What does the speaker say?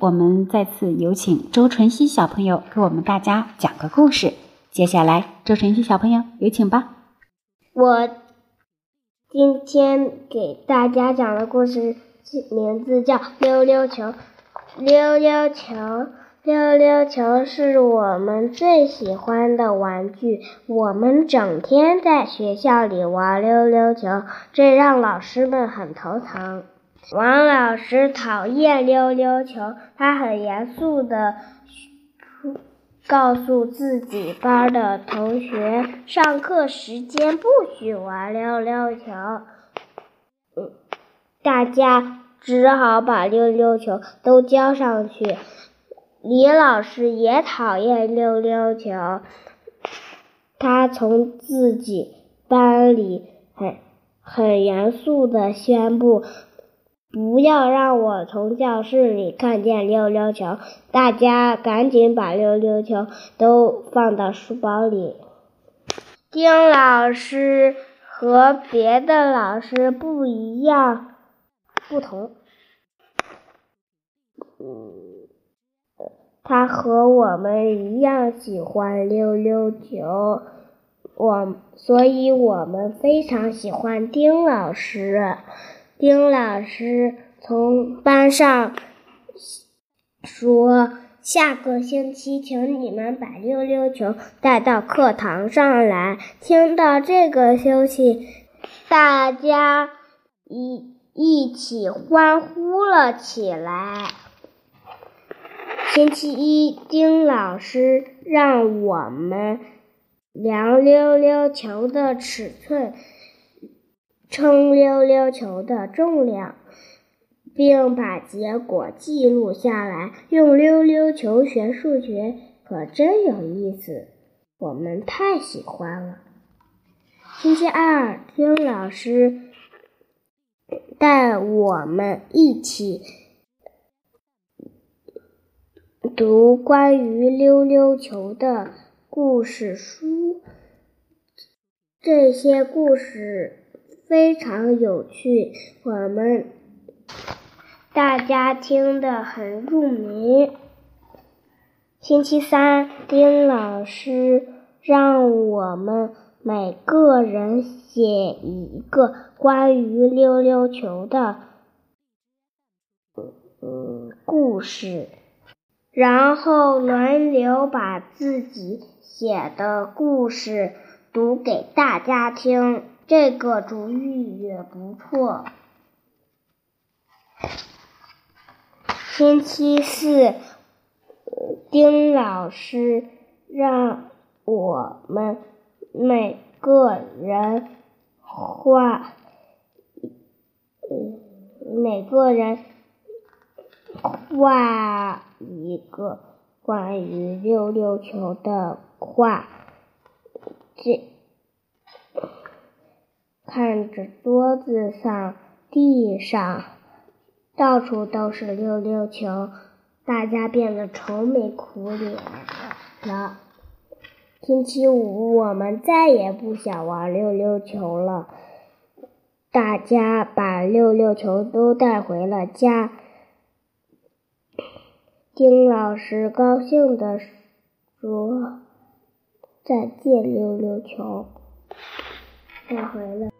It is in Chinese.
我们再次有请周晨曦小朋友给我们大家讲个故事。接下来，周晨曦小朋友有请吧。我今天给大家讲的故事名字叫《溜溜球》。溜溜球，溜溜球是我们最喜欢的玩具。我们整天在学校里玩溜溜球，这让老师们很头疼。王老师讨厌溜溜球，他很严肃的告诉自己班的同学，上课时间不许玩溜溜球。大家只好把溜溜球都交上去。李老师也讨厌溜溜球，他从自己班里很很严肃的宣布。不要让我从教室里看见溜溜球！大家赶紧把溜溜球都放到书包里。丁老师和别的老师不一样，不同。他和我们一样喜欢溜溜球，我所以我们非常喜欢丁老师。丁老师从班上说：“下个星期，请你们把溜溜球带到课堂上来。”听到这个消息，大家一一起欢呼了起来。星期一，丁老师让我们量溜溜球的尺寸。称溜溜球的重量，并把结果记录下来。用溜溜球学数学可真有意思，我们太喜欢了。星期二，丁老师带我们一起读关于溜溜球的故事书。这些故事。非常有趣，我们大家听得很入迷。星期三，丁老师让我们每个人写一个关于溜溜球的嗯故事，然后轮流把自己写的故事读给大家听。这个主意也不错。星期四，丁老师让我们每个人画，每个人画一个关于溜溜球的画。这。看着桌子上、地上，到处都是溜溜球，大家变得愁眉苦脸了。星期五，我们再也不想玩溜溜球了。大家把溜溜球都带回了家。丁老师高兴地说：“再见，溜溜球，带回了。”